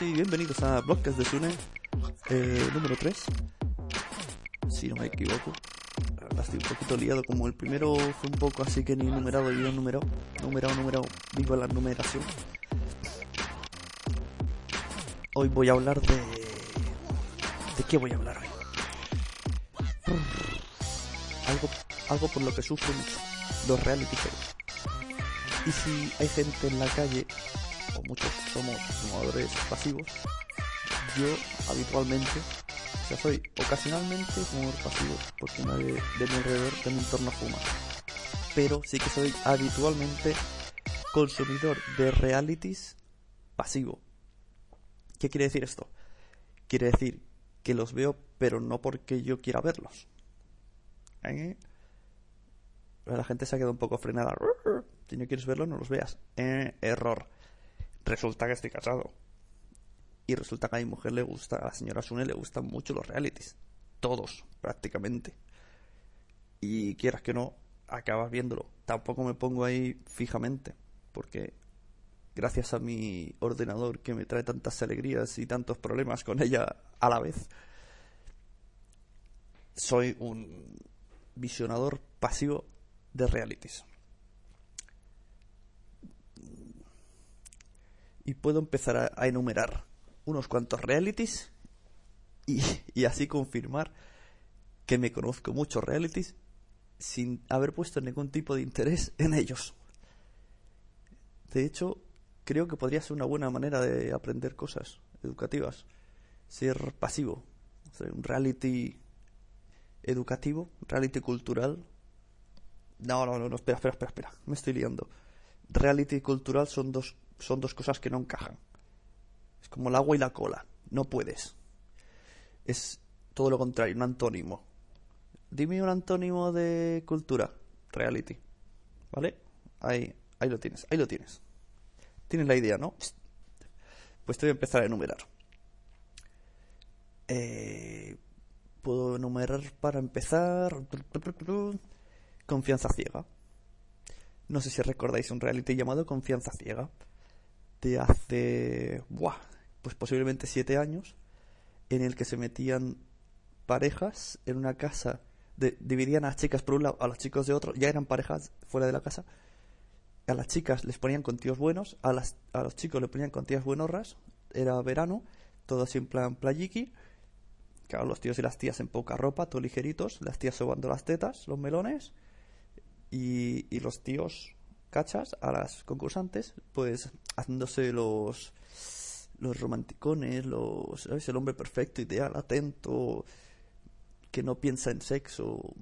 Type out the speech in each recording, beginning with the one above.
Y bienvenidos a Podcast de Sune eh, número 3. Si no me equivoco. Estoy un poquito liado, como el primero fue un poco así que ni numerado no numerado. Numerado, numerado, viva la numeración. Hoy voy a hablar de. ¿De qué voy a hablar hoy? Algo, algo por lo que mucho. Los reality shows. Y si hay gente en la calle muchos somos jugadores pasivos, yo habitualmente, o sea, soy ocasionalmente jugador pasivo, porque nadie de mi alrededor, de mi entorno fuma. Pero sí que soy habitualmente consumidor de realities pasivo. ¿Qué quiere decir esto? Quiere decir que los veo, pero no porque yo quiera verlos. ¿Eh? La gente se ha quedado un poco frenada. Si no quieres verlos, no los veas. Eh, error resulta que estoy casado. Y resulta que a mi mujer le gusta, a la señora Sune le gustan mucho los realities. Todos, prácticamente. Y quieras que no, acabas viéndolo. Tampoco me pongo ahí fijamente, porque gracias a mi ordenador que me trae tantas alegrías y tantos problemas con ella a la vez, soy un visionador pasivo de realities. Y puedo empezar a, enumerar unos cuantos realities y, así confirmar que me conozco muchos realities sin haber puesto ningún tipo de interés en ellos. De hecho, creo que podría ser una buena manera de aprender cosas educativas. Ser pasivo. un reality educativo, reality cultural. No, no, no, no, espera, espera, espera, espera. Me estoy liando. Reality y cultural son dos son dos cosas que no encajan. Es como el agua y la cola. No puedes. Es todo lo contrario, un antónimo. Dime un antónimo de cultura. Reality. ¿Vale? Ahí, ahí lo tienes, ahí lo tienes. Tienes la idea, ¿no? Pues te voy a empezar a enumerar. Eh, puedo enumerar para empezar. Confianza ciega. No sé si recordáis un reality llamado Confianza ciega de hace, buah, pues posiblemente siete años, en el que se metían parejas en una casa, dividían a las chicas por un lado, a los chicos de otro, ya eran parejas fuera de la casa, a las chicas les ponían con tíos buenos, a, las, a los chicos les ponían con tías buenorras, era verano, todo así en plan playiki, claro, los tíos y las tías en poca ropa, todos ligeritos, las tías sobando las tetas, los melones, y, y los tíos cachas a las concursantes, pues haciéndose los los romanticones, los el hombre perfecto, ideal, atento, que no piensa en sexo.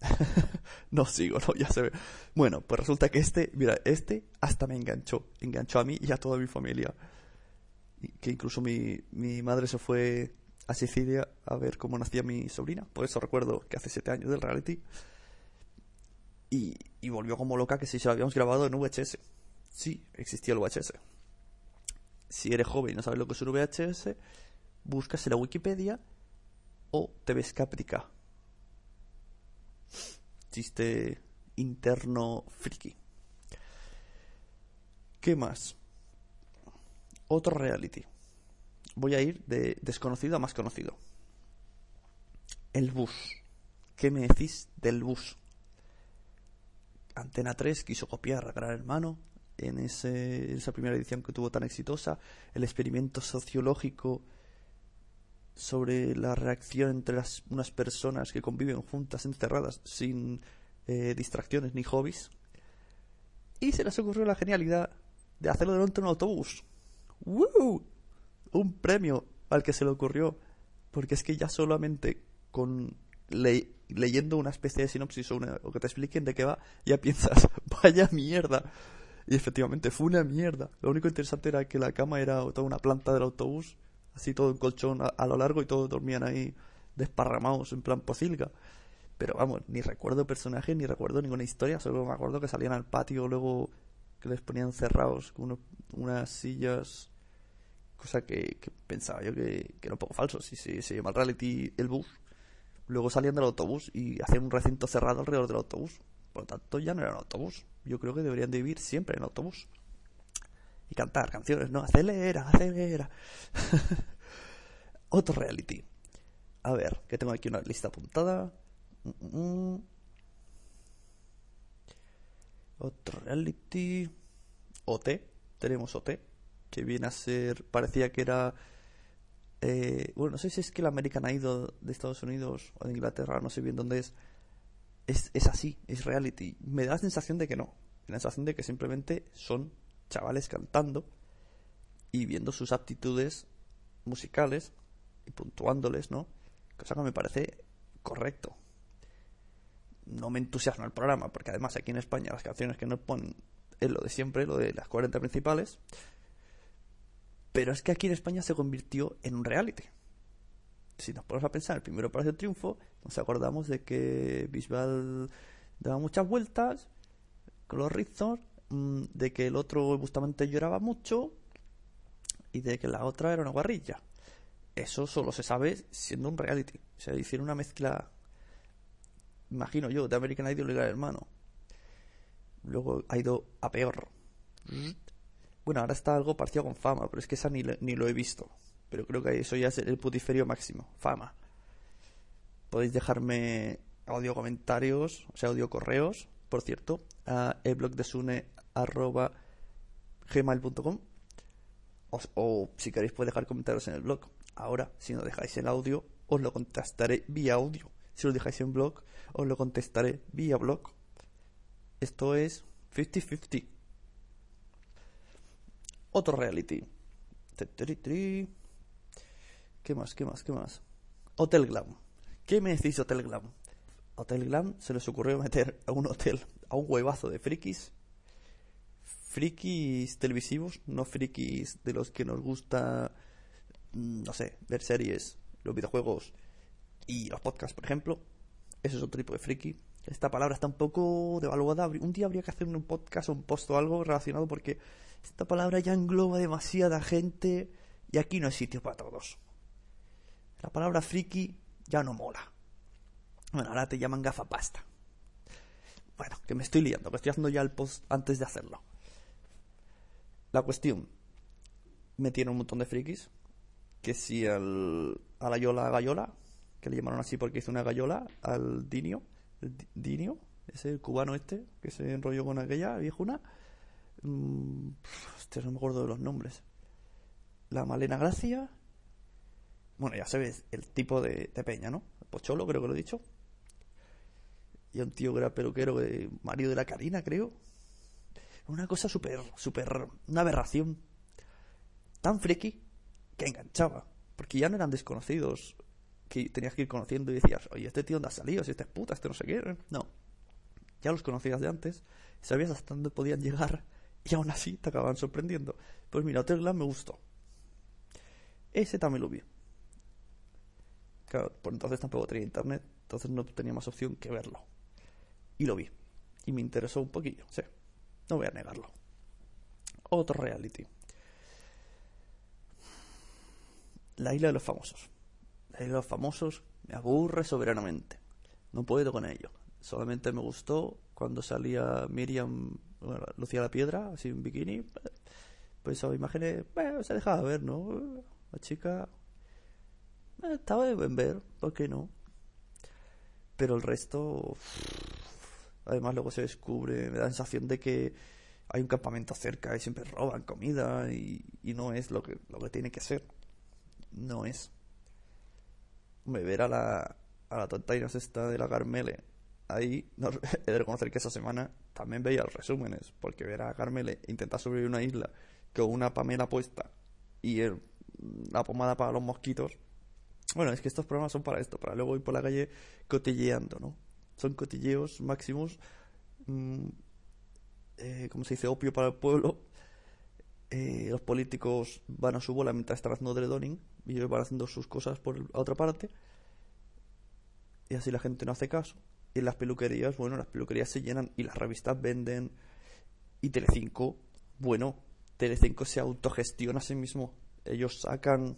no sigo, no, ya se ve. Bueno, pues resulta que este, mira, este hasta me enganchó, enganchó a mí y a toda mi familia. Que incluso mi, mi madre se fue a Sicilia a ver cómo nacía mi sobrina. Por eso recuerdo que hace siete años del reality. Y, volvió como loca que si se lo habíamos grabado en VHS. Sí, existía el VHS. Si eres joven y no sabes lo que es un VHS, buscas en la Wikipedia o te ves. Chiste interno friki. ¿Qué más? Otro reality voy a ir de desconocido a más conocido. El bus. ¿Qué me decís del bus? Antena 3 quiso copiar a Gran Hermano en ese, esa primera edición que tuvo tan exitosa. El experimento sociológico sobre la reacción entre las, unas personas que conviven juntas, encerradas, sin eh, distracciones ni hobbies. Y se les ocurrió la genialidad de hacerlo delante de un autobús. ¡Woo! Un premio al que se le ocurrió. Porque es que ya solamente con leyendo una especie de sinopsis o, o, que te expliquen de qué va, ya piensas, vaya mierda. Y efectivamente fue una mierda. Lo único interesante era que la cama era toda una planta del autobús, así todo un colchón a, lo largo y todos dormían ahí desparramados en plan pocilga. Pero vamos, ni recuerdo personajes, ni recuerdo ninguna historia, solo me acuerdo que salían al patio luego que les ponían cerrados con unas sillas, cosa que, pensaba yo que, era un poco falso, si se llama reality el bus. Luego salían del autobús y hacían un recinto cerrado alrededor del autobús. Por lo tanto, ya no era un autobús. Yo creo que deberían de vivir siempre en autobús. Y cantar canciones, ¿no? Acelera, acelera. Otro reality. A ver, que tengo aquí una lista apuntada. Mm, mm, mm. Otro reality. OT. Tenemos OT. Que viene a ser. Parecía que era. Eh, bueno, no sé si es que el American Idol de Estados Unidos o de Inglaterra, no sé bien dónde es. Es, es así, es reality. Me da la sensación de que no. La sensación de que simplemente son chavales cantando y viendo sus aptitudes musicales y puntuándoles, ¿no? Cosa que me parece correcto no me entusiasma el programa, porque además aquí en España las canciones que nos ponen es lo de siempre, lo de las 40 principales. Pero es que aquí en España se convirtió en un reality. Si nos ponemos a pensar, primero para el triunfo, nos acordamos de que Bisbal daba muchas vueltas con los rizos, mm, de que el otro Bustamante lloraba mucho y de que la otra era una guarrilla. Eso solo se sabe siendo un reality. O sea, hicieron una mezcla imagino yo, de American Idol era hermano. Luego ha ido a peor. Bueno, ahora está algo parecido con fama, pero es que esa ni, ni lo he visto. Pero creo que eso ya es el putiferio máximo. Fama. Podéis dejarme audio comentarios, o sea, audio correos, por cierto, a gmail.com o, o si queréis podéis dejar comentarios en el blog. Ahora, si no dejáis el audio, os lo contestaré vía audio. Si lo dejáis en blog, os lo contestaré vía blog. Esto es 50-50. Otro reality. ¿Qué más? ¿Qué más? ¿Qué más? Hotel Glam. ¿Qué me decís Hotel Glam? Hotel Glam se les ocurrió meter a un hotel, a un huevazo de frikis. Frikis televisivos, no frikis de los que nos gusta, mm, no sé, ver series, los videojuegos y los podcasts, por ejemplo. Eso es otro tipo de friki. Esta palabra está un poco devaluada. Un día habría que hacer un podcast o un post o algo relacionado porque esta palabra ya engloba demasiada gente y aquí no hay sitio para todos. La palabra friki ya no mola. Bueno, ahora te llaman gafapasta. Bueno, que me estoy liando, que estoy haciendo ya el post antes de hacerlo. La cuestión, me tiene un montón de frikis. Que si al, a la Yola Gayola que le llamaron así porque hizo una gallola al Dinio, Dinio, ese cubano este, que se enrolló con aquella viejuna. Mm, no me acuerdo de los nombres. La Malena Gracia. Bueno, ya sabes, el tipo de, peña, ¿no? Pocholo, creo que lo he dicho. Y un tío que era peluquero, de marido de la Karina, creo. Una cosa súper, súper, una aberración. Tan friki que enganchaba. Porque ya no eran desconocidos que tenías que ir conociendo y decías, oye, este tío dónde ha salido, si este es puta, este no sé qué. No. Ya los conocías de antes, sabías hasta dónde podían llegar y aún así te acababan sorprendiendo. Pues mira, Hotel Glam me gustó. Ese también lo vi. Claro, por entonces tampoco tenía internet, entonces no tenía más opción que verlo. Y lo vi. Y me interesó un poquillo, sí. No voy a negarlo. Otro reality. La isla de los famosos los famosos me aburre soberanamente. No puedo con ello. Solamente me gustó cuando salía Miriam, bueno, lucía la piedra, así en bikini. Pues esas imágenes, se dejaba ver, ¿no? La chica eh, estaba de buen ver, ¿por qué no? Pero el resto, además luego se descubre, me da la sensación de que hay un campamento cerca y siempre roban comida y, y no es lo que, lo que tiene que ser. No es. Me ver a la, a la tontainas esta de la Carmele ahí no, he de reconocer que esa semana también veía los resúmenes, porque ver a Carmele intentar sobrevivir una isla con una pamela puesta y la pomada para los mosquitos. Bueno, es que estos programas son para esto, para luego ir por la calle cotilleando, ¿no? Son cotilleos máximos, mm, eh, como se dice, opio para el pueblo. Eh, los políticos van a su bola mientras están haciendo dredoning y ellos van haciendo sus cosas por otra parte. Y así la gente no hace caso. Y las peluquerías, bueno, las peluquerías se llenan y las revistas venden. Y Telecinco, bueno, Telecinco se autogestiona a sí mismo. Ellos sacan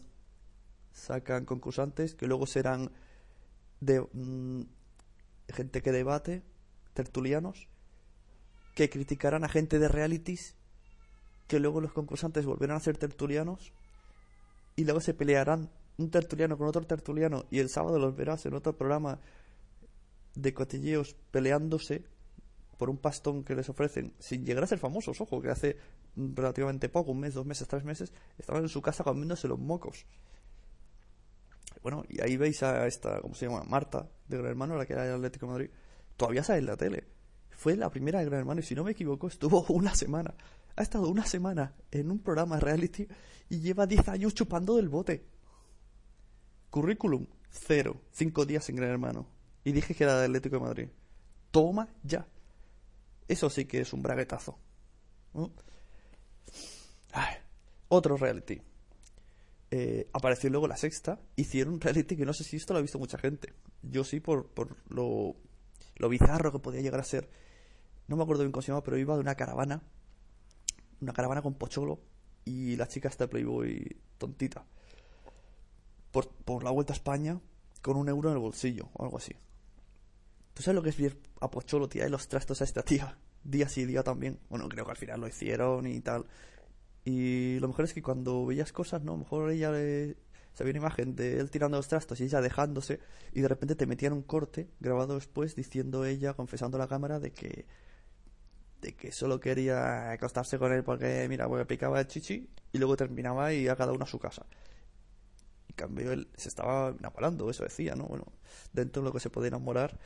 sacan concursantes que luego serán de mm, gente que debate, tertulianos, que criticarán a gente de realities, que luego los concursantes volverán a ser tertulianos y luego se pelearán un tertuliano con otro tertuliano y el sábado los verás en otro programa de cotilleos peleándose por un pastón que les ofrecen, sin llegar a ser famosos, ojo, que hace relativamente poco, un mes, dos meses, tres meses, estaban en su casa comiéndose los mocos. Bueno, y ahí veis a esta, ¿cómo se llama? Marta, de Gran Hermano, la que era el Atlético de Madrid. Todavía sale en la tele. Fue la primera de Gran Hermano y si no me equivoco, estuvo una semana. Ha estado una semana en un programa reality y lleva 10 años chupando del bote. Currículum, cero. Cinco días en Gran Hermano. Y dije que era de Atlético de Madrid. Toma ya. Eso sí que es un braguetazo. otro reality. Eh, apareció luego la sexta. Hicieron un reality que no sé si esto lo ha visto mucha gente. Yo sí, por, por lo, lo bizarro que podía llegar a ser. No me acuerdo bien cómo se llama, pero iba de una caravana. Una caravana con pocholo. Y la chica está Playboy tontita. Por, por la vuelta a España con un euro en el bolsillo o algo así. ¿Tú sabes lo que es ver a Pocholo tirar los trastos a esta tía? Día sí, día también. Bueno, creo que al final lo hicieron y tal. Y lo mejor es que cuando veías cosas, ¿no? A lo mejor ella le... se había una imagen de él tirando los trastos y ella dejándose. Y de repente te metían un corte grabado después diciendo ella, confesando a la cámara, de que de que solo quería acostarse con él porque, mira, porque picaba el chichi y luego terminaba y a cada uno a su casa. En cambio, él se estaba enamorando, eso decía, ¿no? Bueno, dentro de lo que se puede enamorar,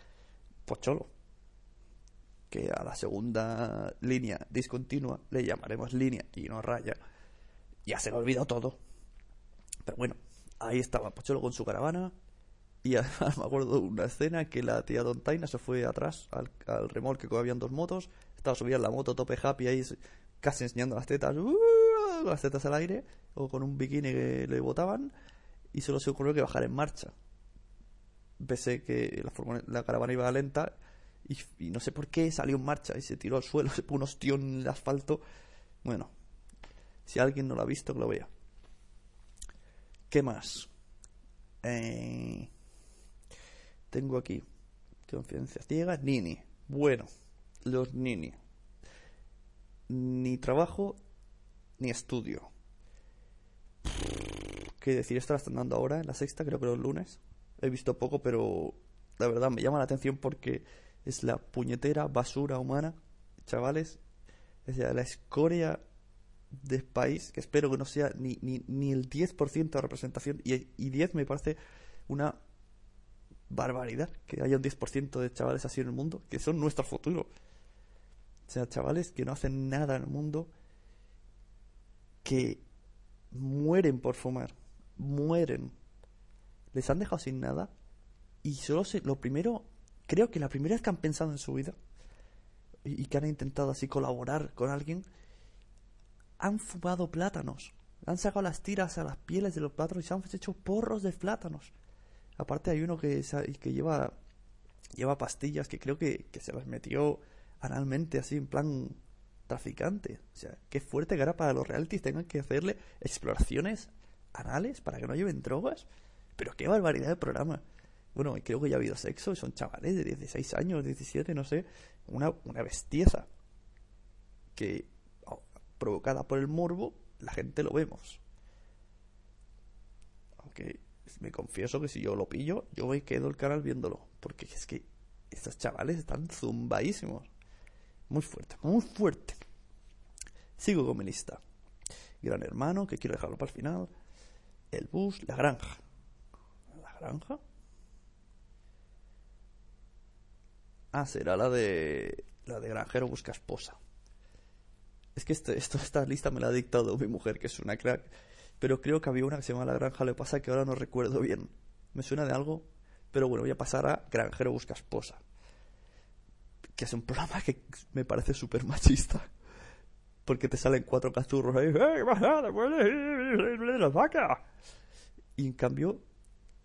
Pocholo. Que a la segunda línea discontinua le llamaremos línea y no raya. Ya se le ha olvidado todo. Pero bueno, ahí estaba Pocholo con su caravana. Y además me acuerdo una escena que la tía Don Taina se fue atrás al, remolque que habían dos motos. Estaba subida la moto tope happy ahí casi enseñando las tetas. ¡uh! las tetas al aire. O con un bikini que le botaban. Y solo se ocurrió que bajar en marcha pese que la, caravana iba lenta y, no sé por qué salió en marcha y se tiró al suelo, se puso un ostión en el asfalto. Bueno, si alguien no lo ha visto, que lo vea. ¿Qué más? Eh, tengo aquí confianza ciega, Nini. Bueno, los Nini. Ni trabajo ni estudio. ¿Qué decir? Esto la están dando ahora en la sexta, creo que los lunes. He visto poco, pero la verdad me llama la atención porque es la puñetera basura humana, chavales. Es la escoria del país, que espero que no sea ni, ni, ni el 10% de representación. Y, y 10 me parece una barbaridad que haya un 10% de chavales así en el mundo, que son nuestro futuro. O sea, chavales que no hacen nada en el mundo, que mueren por fumar, mueren les han dejado sin nada y solo se, lo primero, creo que la primera vez que han pensado en su vida y, que han intentado así colaborar con alguien, han fumado plátanos. Han sacado las tiras a las pieles de los plátanos y se han hecho porros de plátanos. Aparte hay uno que, que lleva, lleva pastillas que creo que, que se las metió analmente así en plan traficante. O sea, qué fuerte que ahora para los realities tengan que hacerle exploraciones anales para que no lleven drogas. Pero qué barbaridad de programa. Bueno, creo que ya ha habido sexo, son chavales de 16 años, 17, no sé. Una, una bestieza. Que, oh, provocada por el morbo, la gente lo vemos. Aunque me confieso que si yo lo pillo, yo me quedo el canal viéndolo. Porque es que estos chavales están zumbadísimos. Muy fuerte, muy fuerte. Sigo con mi lista. Gran Hermano, que quiero dejarlo para el final. El bus, la granja granja? Ah, será la de. La de granjero busca esposa. Es que este, esto, esta lista me la ha dictado mi mujer, que es una crack. Pero creo que había una que se llama La Granja le pasa que ahora no recuerdo bien. Me suena de algo, pero bueno, voy a pasar a Granjero busca esposa. Que es un programa que me parece súper machista. Porque te salen cuatro cachorros ahí. ¡Hey, la vaca! Y en cambio,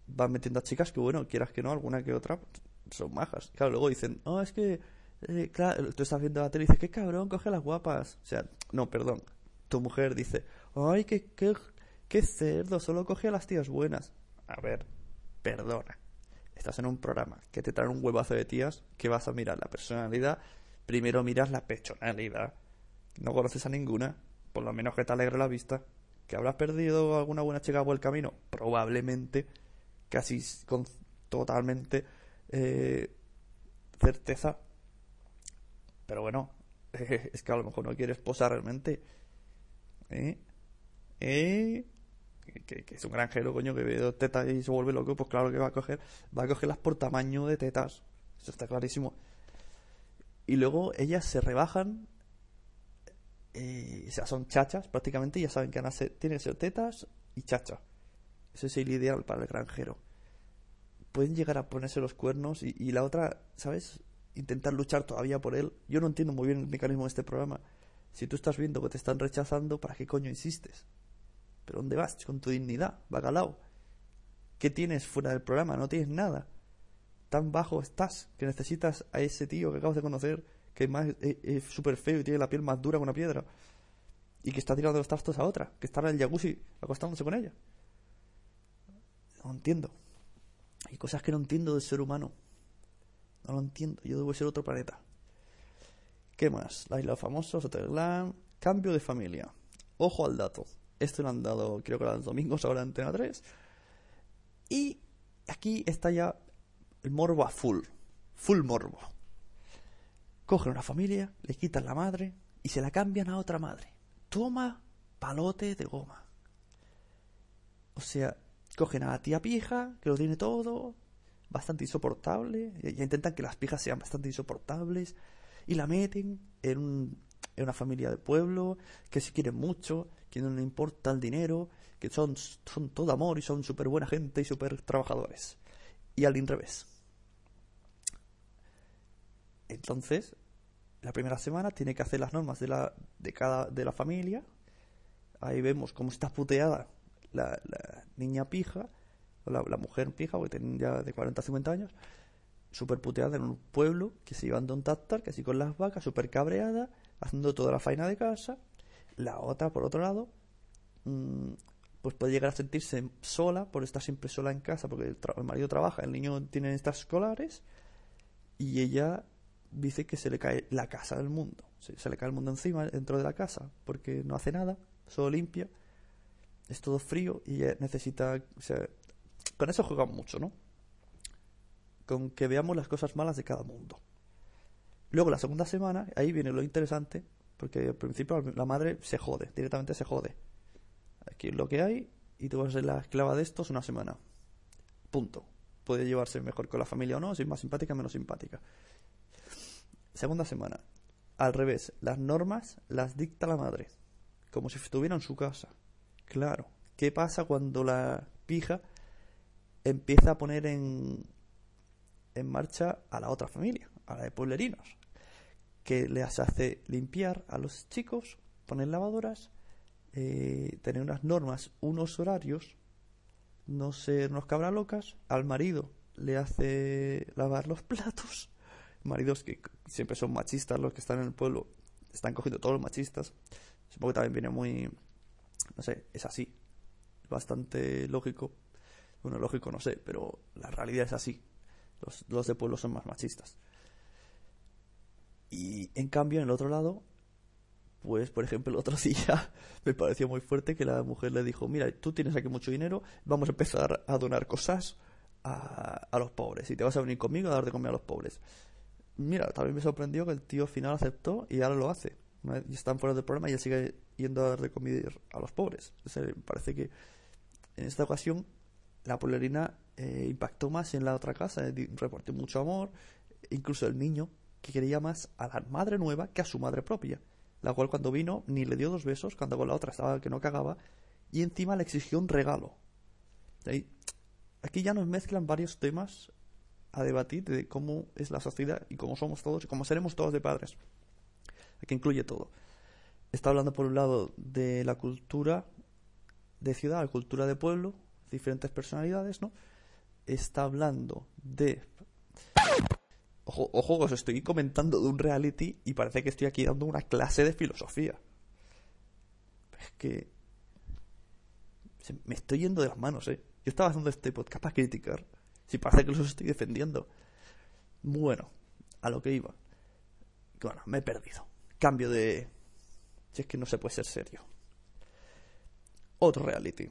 van metiendo a chicas que, bueno, quieras que no, alguna que otra, son majas. Claro, luego dicen, no, es que. Eh, claro, tú estás viendo la tele y dices, qué cabrón, coge las guapas. O sea, no, perdón. Tu mujer dice, ay, qué, qué, qué cerdo, solo coge a las tías buenas. A ver, perdona. Estás en un programa que te trae un huevazo de tías que vas a mirar la personalidad. Primero miras la pechonalidad. No conoces a ninguna, por lo menos que te alegre la vista. ¿Que habrás perdido alguna buena chica por el camino? Probablemente, casi con totalmente eh, certeza. Pero bueno, es que a lo mejor no quieres posar realmente. ¿Eh? ¿Eh? Que, es un granjero, coño, que ve dos tetas y se vuelve loco, pues claro que va a coger, va a cogerlas por tamaño de tetas. Eso está clarísimo. Y luego ellas se rebajan, eh, o sea, son chachas prácticamente, ya saben que tienen que ser tetas y chacha. Ese es el ideal para el granjero. Pueden llegar a ponerse los cuernos y, y la otra, ¿sabes? Intentar luchar todavía por él. Yo no entiendo muy bien el mecanismo de este programa. Si tú estás viendo que te están rechazando, ¿para qué coño insistes? ¿Pero dónde vas con tu dignidad, bacalao? ¿Qué tienes fuera del programa? No tienes nada. Tan bajo estás que necesitas a ese tío que acabas de conocer, que más es súper feo y tiene la piel más dura que una piedra. Y que está tirando los trastos a otra, que está en el jacuzzi acostándose con ella. No entiendo. Hay cosas que no entiendo del ser humano. No lo entiendo. Yo debo ser otro planeta. ¿Qué más? La isla famosa, Sutherland. Cambio de familia. Ojo al dato. Esto lo han dado, creo que los domingos ahora en Antena 3. Y aquí está ya el morbo a full. Full morbo. Cogen una familia, le quitan la madre y se la cambian a otra madre. Toma palote de goma. O sea, cogen a la tía pija, que lo tiene todo, bastante insoportable, y intentan que las pijas sean bastante insoportables, y la meten en es una familia de pueblo, que se quieren mucho, que no le importa el dinero, que son, son todo amor y son súper buena gente y súper trabajadores. Y al revés. Entonces, la primera semana tiene que hacer las normas de, la, de cada de la familia. Ahí vemos cómo está puteada la, niña pija, la, mujer pija, porque tiene ya de 40 a 50 años, súper puteada en un pueblo que se llevan de un que así con las vacas, súper cabreada, haciendo toda la faena de casa. La otra, por otro lado, mm, pues puede llegar a sentirse sola por estar siempre sola en casa, porque el, marido trabaja, el niño tiene estas escolares, y ella dice que se le cae la casa del mundo. Se, le cae el mundo encima dentro de la casa, porque no hace nada, solo limpia, es todo frío y necesita... con eso juegan mucho, ¿no? Con que veamos las cosas malas de cada mundo. Luego la segunda semana, ahí viene lo interesante, porque al principio la madre se jode, directamente se jode. Aquí es lo que hay y tú vas a ser la esclava de estos una semana. Punto. Puede llevarse mejor con la familia o no, si es más simpática menos simpática. Segunda semana. Al revés, las normas las dicta la madre, como si estuviera en su casa. Claro. ¿Qué pasa cuando la pija empieza a poner en, en marcha a la otra familia, a la de pueblerinos? Que les hace limpiar a los chicos, poner lavadoras, eh, tener unas normas, unos horarios, no ser unos cabra locas, al marido le hace lavar los platos, maridos que siempre son machistas, los que están en el pueblo, están cogiendo todos los machistas, supongo que también viene muy, no sé, es así, bastante lógico, bueno, lógico no sé, pero la realidad es así, los, los de pueblo son más machistas. Y en cambio, en el otro lado, pues por ejemplo el otro día me pareció muy fuerte que la mujer le dijo, mira, tú tienes aquí mucho dinero, vamos a empezar a donar cosas a, a los pobres y te vas a venir conmigo a dar de comer a los pobres. Mira, también me sorprendió que el tío al final aceptó y ahora lo hace. Y están fuera del programa y él sigue yendo a dar de comer a los pobres. me parece que en esta ocasión la pueblerina eh, impactó más en la otra casa, eh, mucho amor, incluso el niño que quería más a la madre nueva que a su madre propia, la cual cuando vino ni le dio dos besos, cuando con la otra estaba que no cagaba, y encima le exigió un regalo. Aquí ya nos mezclan varios temas a debatir de cómo es la sociedad y cómo somos todos y cómo seremos todos de padres. Aquí incluye todo. Está hablando por un lado de la cultura de ciudad, la cultura de pueblo, diferentes personalidades, ¿no? Está hablando de Ojo, ojo, os estoy comentando de un reality y parece que estoy aquí dando una clase de filosofía. Es que. me estoy yendo de las manos, ¿eh? Yo estaba haciendo este podcast para criticar. Si parece que los estoy defendiendo. Bueno, a lo que iba. Bueno, me he perdido. Cambio de. Si es que no se puede ser serio. Otro reality.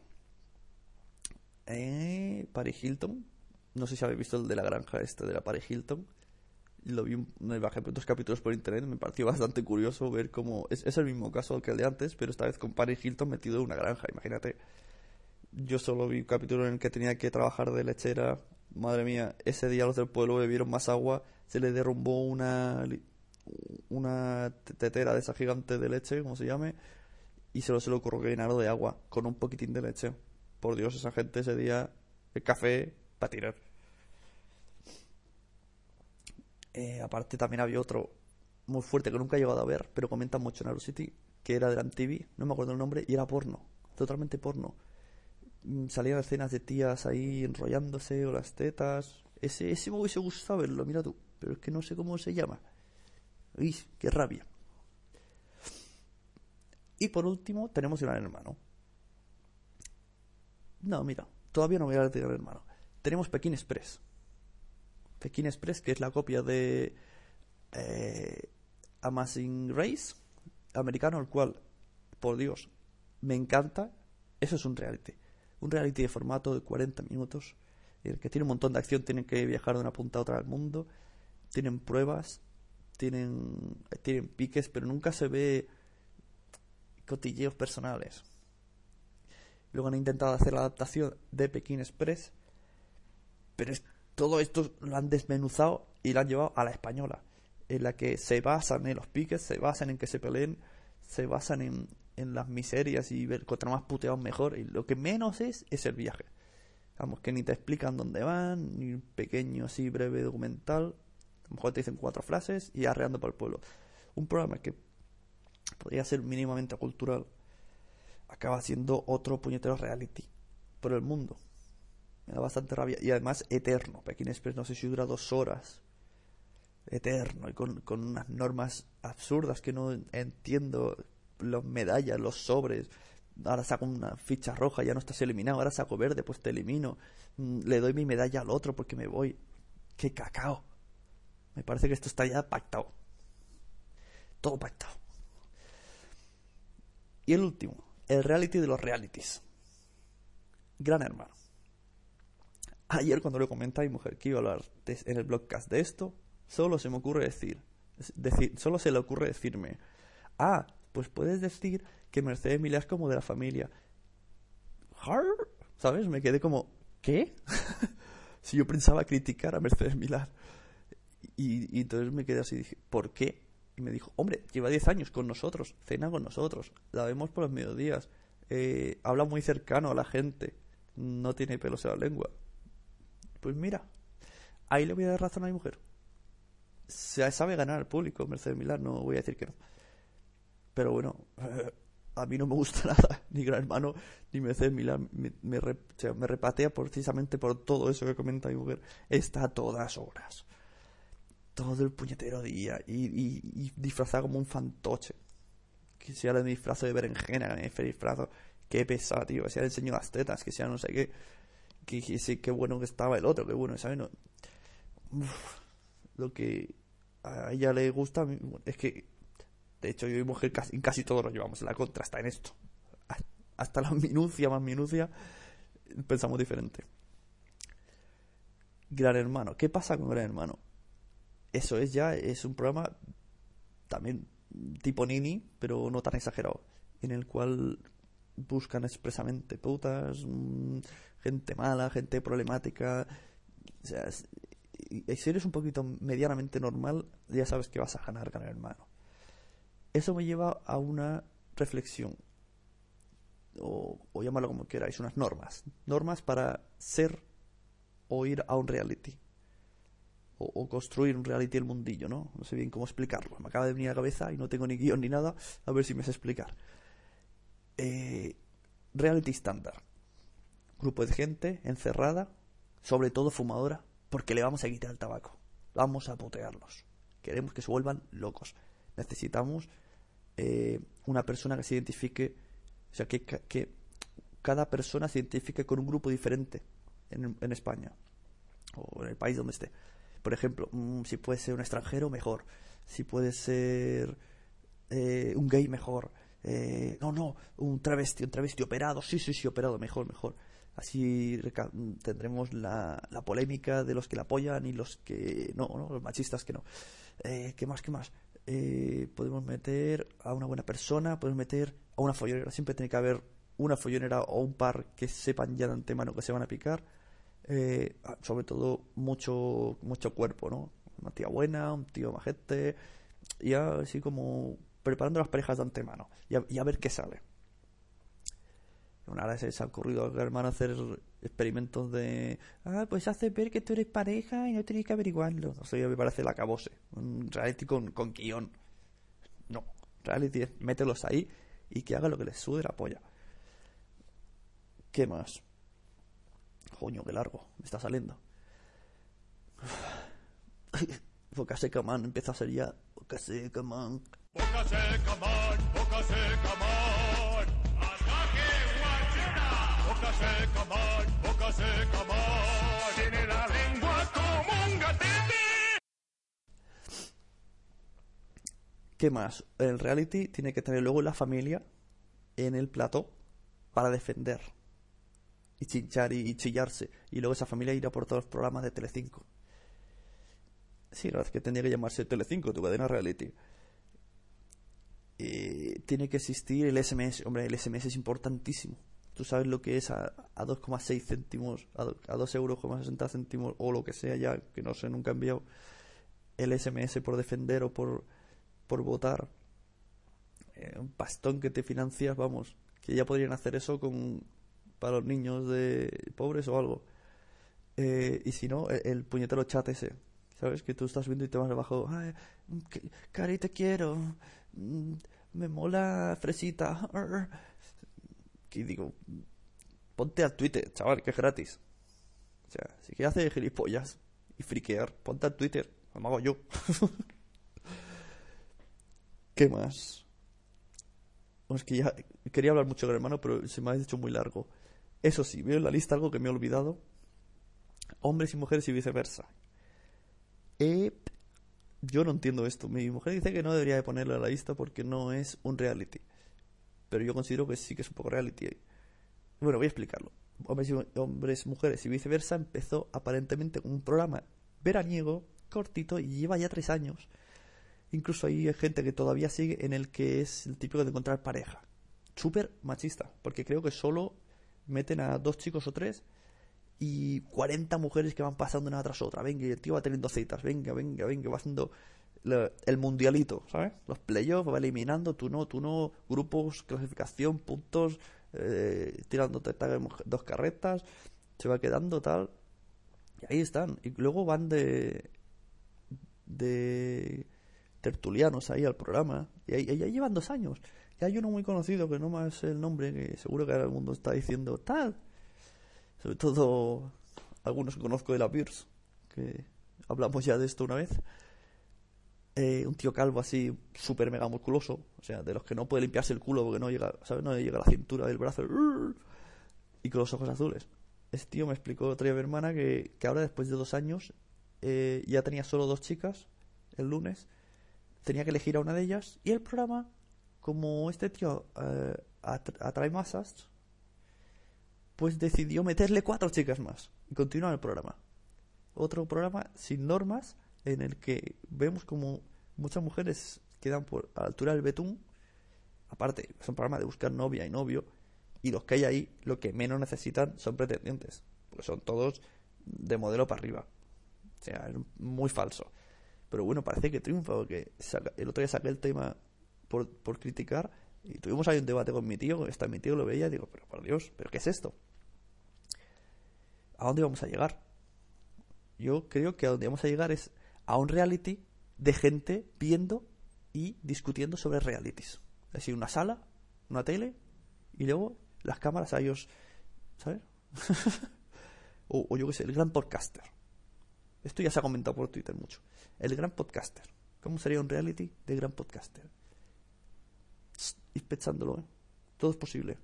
Eh, Paris Hilton. No sé si habéis visto el de la granja este de la Paris Hilton lo vi, me bajé dos capítulos por internet, me pareció bastante curioso ver cómo es, es el mismo caso que el de antes, pero esta vez con Paris Hilton metido en una granja, imagínate. Yo solo vi un capítulo en el que tenía que trabajar de lechera, madre mía, ese día los del pueblo bebieron más agua, se le derrumbó una una tetera de esa gigante de leche, como se llame, y solo se le ocurrió de agua con un poquitín de leche. Por Dios, esa gente ese día el café para tirar. Eh, aparte también había otro muy fuerte que nunca he llegado a ver, pero comentan mucho en City, que era de la TV, no me acuerdo el nombre, y era porno, totalmente porno. Mm, salían escenas de tías ahí enrollándose o las tetas. Ese, ese me hubiese gustado verlo, mira tú, pero es que no sé cómo se llama. Uy, qué rabia. Y por último tenemos Gran Hermano. No, mira, todavía no voy a hablar de Gran Hermano. Tenemos Pekín Express. Pekin Express, que es la copia de eh, Amazing Race americano, el cual, por Dios, me encanta. Eso es un reality. Un reality de formato de 40 minutos, el que tiene un montón de acción, tienen que viajar de una punta a otra del mundo, tienen pruebas, tienen, tienen piques, pero nunca se ve cotilleos personales. Luego han intentado hacer la adaptación de Pekín Express, pero es todo esto lo han desmenuzado y lo han llevado a la española, en la que se basan en los piques, se basan en que se peleen, se basan en, las miserias y ver contra más puteados mejor, y lo que menos es es el viaje. Vamos, que ni te explican dónde van, ni un pequeño así breve documental, a lo mejor te dicen cuatro frases y arreando por el pueblo. Un programa que podría ser mínimamente cultural, acaba siendo otro puñetero reality por el mundo. Me da bastante rabia. Y además, eterno. Pekín Express no sé si dura dos horas. Eterno. Y con, unas normas absurdas que no entiendo. Los medallas, los sobres. Ahora saco una ficha roja, ya no estás eliminado. Ahora saco verde, pues te elimino. Mm, le doy mi medalla al otro porque me voy. ¡Qué cacao! Me parece que esto está ya pactado. Todo pactado. Y el último, el reality de los realities. Gran hermano. Ayer cuando le comenté a mi mujer que iba a hablar en el blogcast de esto, solo se me ocurre decir, decir, solo se le ocurre decirme, ah, pues puedes decir que Mercedes Milá es como de la familia. ¿Sabes? Me quedé como, ¿qué? si yo pensaba criticar a Mercedes Milá. Y, entonces me quedé así, dije, ¿por qué? Y me dijo, hombre, lleva 10 años con nosotros, cena con nosotros, la vemos por los mediodías, eh, habla muy cercano a la gente, no tiene pelos en la lengua. Pues mira, ahí le voy a dar razón a mi mujer. Se sabe ganar al público, Mercedes Milán, no voy a decir que no. Pero bueno, a mí no me gusta nada, ni Gran Hermano, ni Mercedes Milán. Me, me, repatea precisamente por todo eso que comenta mi mujer. Está a todas horas. Todo el puñetero día. Y, y, disfrazado como un fantoche. Que sea el disfrazo de berenjena, que me disfrazo. Qué pesado, tío. Que sea el enseño las tetas, que sea no sé qué que sí, qué bueno que estaba el otro, qué bueno, ¿sabes? No, lo que a ella le gusta es que, de hecho, yo y mujer casi, casi todos nos llevamos la contra, hasta en esto. Hasta la minucia más minucia, pensamos diferente. Gran Hermano, ¿qué pasa con Gran Hermano? Eso es ya, es un programa también tipo Nini, pero no tan exagerado, en el cual buscan expresamente putas, mm, gente mala, gente problemática. O sea, si eres un poquito medianamente normal, ya sabes que vas a ganar, ganar hermano. Eso me lleva a una reflexión, o, o llamarlo como queráis, unas normas. Normas para ser o ir a un reality. O, construir un reality el mundillo, ¿no? No sé bien cómo explicarlo. Me acaba de venir a la cabeza y no tengo ni guion ni nada. A ver si me sé explicar. Eh, reality estándar. Grupo de gente encerrada, sobre todo fumadora, porque le vamos a quitar el tabaco. Vamos a potearlos. Queremos que se vuelvan locos. Necesitamos eh, una persona que se identifique, o sea, que, que, cada persona se identifique con un grupo diferente en, España o en el país donde esté. Por ejemplo, mm, si puede ser un extranjero, mejor. Si puede ser eh, un gay, mejor. Eh, no, no, un travesti, un travesti operado. Sí, sí, sí, operado, mejor, mejor. Así tendremos la, la, polémica de los que la apoyan y los que no, ¿no? los machistas que no. Eh, ¿Qué más? ¿Qué más? Eh, podemos meter a una buena persona, podemos meter a una follonera. Siempre tiene que haber una follonera o un par que sepan ya de antemano que se van a picar. Eh, sobre todo mucho mucho cuerpo, ¿no? Una tía buena, un tío majete, y así como preparando las parejas de antemano y a ver qué sale vez se ha ocurrido al hermano hacer experimentos de ah pues hace ver que tú eres pareja y no tienes que averiguarlo no sé me parece la cabose un reality con, con guion. No reality es mételos ahí y que haga lo que les sude la polla. ¿qué más? coño qué largo me está saliendo. Boca seca man empieza a ser ya. Boca seca man boca seca man boca seca man la lengua ¿Qué más? El reality tiene que tener luego la familia en el plato para defender y chinchar y, chillarse. Y luego esa familia irá por todos los programas de Telecinco. Sí, la verdad es que tendría que llamarse Telecinco, tu cadena reality. Y tiene que existir el SMS. Hombre, el SMS es importantísimo tú sabes lo que es a, 2,6 céntimos, a, 2 euros, 60 céntimos o lo que sea ya, que no sé, nunca he enviado el SMS por defender o por, por votar. Eh, un pastón que te financias, vamos, que ya podrían hacer eso con para los niños de pobres o algo. Eh, y si no, el, puñetero chat ese, ¿sabes? Que tú estás viendo y te vas abajo, cari, te quiero, mm, me mola fresita que digo, ponte al Twitter, chaval, que es gratis. O sea, si quieres hacer gilipollas y friquear, ponte al Twitter, lo hago yo. ¿Qué más? Bueno, es que ya quería hablar mucho del hermano, pero se me ha hecho muy largo. Eso sí, veo en la lista algo que me he olvidado. Hombres y mujeres y viceversa. Eh, yo no entiendo esto. Mi mujer dice que no debería de ponerlo en la lista porque no es un reality pero yo considero que sí que es un poco reality. Bueno, voy a explicarlo. Hombres, hombres mujeres y viceversa empezó aparentemente con un programa veraniego, cortito, y lleva ya tres años. Incluso hay gente que todavía sigue en el que es el típico de encontrar pareja. Súper machista, porque creo que solo meten a dos chicos o tres y 40 mujeres que van pasando una tras otra. Venga, y el tío va teniendo citas. Venga, venga, venga, va haciendo el mundialito, ¿sabes? Los playoffs va eliminando, tú no, tú no, grupos, clasificación, puntos, eh, tirándote dos carretas, se va quedando tal. Y ahí están. Y luego van de. de. tertulianos ahí al programa. Y ahí, ya llevan dos años. Y hay uno muy conocido que no más el nombre, que seguro que ahora el mundo está diciendo tal. Sobre todo algunos que conozco de la Pierce, que hablamos ya de esto una vez. Eh, un tío calvo así, súper mega musculoso, o sea, de los que no puede limpiarse el culo porque no llega, ¿sabes? No llega a la cintura del brazo, y con los ojos azules. Ese tío me explicó otra vez mi hermana que, que ahora, después de dos años, eh, ya tenía solo dos chicas el lunes, tenía que elegir a una de ellas, y el programa, como este tío eh, atrae masas, pues decidió meterle cuatro chicas más y continuar el programa. Otro programa sin normas en el que vemos como muchas mujeres quedan por a la altura del betún. Aparte, es un programa de buscar novia y novio. Y los que hay ahí, lo que menos necesitan son pretendientes. Porque son todos de modelo para arriba. O sea, es muy falso. Pero bueno, parece que triunfa. Porque el otro día saqué el tema por, por criticar. Y tuvimos ahí un debate con mi tío. Está mi tío lo veía y digo, pero por Dios, ¿pero qué es esto? ¿A dónde vamos a llegar? Yo creo que a dónde vamos a llegar es a un reality de gente viendo y discutiendo sobre realities. Es decir, una sala, una tele y luego las cámaras a ellos, ¿sabes? o, yo qué sé, el gran podcaster. Esto ya se ha comentado por Twitter mucho. El gran podcaster. ¿Cómo sería un reality de gran podcaster? Y pensándolo, ¿eh? Todo es posible.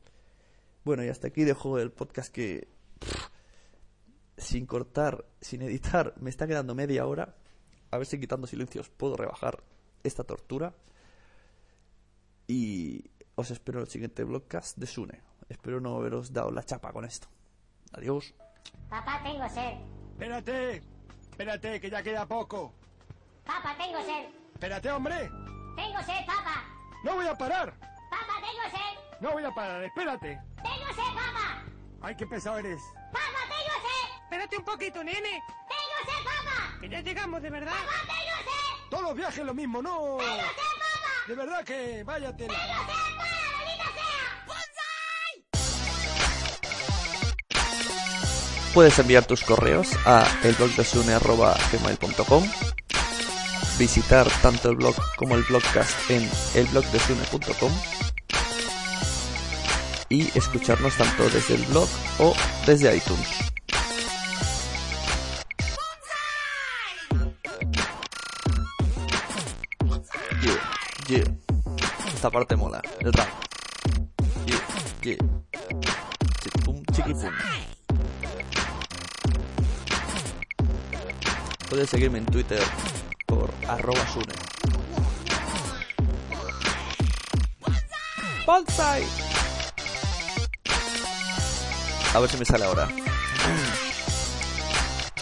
Bueno, y hasta aquí dejo el podcast que sin cortar, sin editar, me está quedando media hora. A ver si quitando silencios puedo rebajar esta tortura. Y os espero en el siguiente vlogcast de Sune. Espero no haberos dado la chapa con esto. Adiós. Papá, tengo sed. Espérate, espérate, que ya queda poco. Papá, tengo sed. Espérate, hombre. Tengo sed, papá. No voy a parar. Papá, tengo sed. No voy a parar, espérate. Tengo sed, papá. Ay, qué pesado eres. Papá, tengo sed. Espérate un poquito, nene. Que ya llegamos, de verdad. Sed. Todos los viajes lo mismo, no. Papá. De verdad que váyate. Puedes enviar tus correos a elblogdesune.gmail.com Visitar tanto el blog como el blogcast en elblogdesune.com y escucharnos tanto desde el blog o desde iTunes. Esta parte mola, el rap. Yeah. Chiquipum. Puedes seguirme en Twitter por arroba sune. Bonsai. A ver si me sale ahora.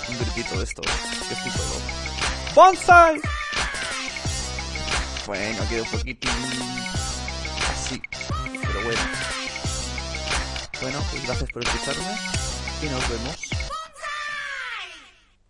Un gritito de esto, que estoy solo. Bonsai. Bueno, queda un poquitín así, pero bueno. Bueno, pues gracias por escucharme y nos vemos.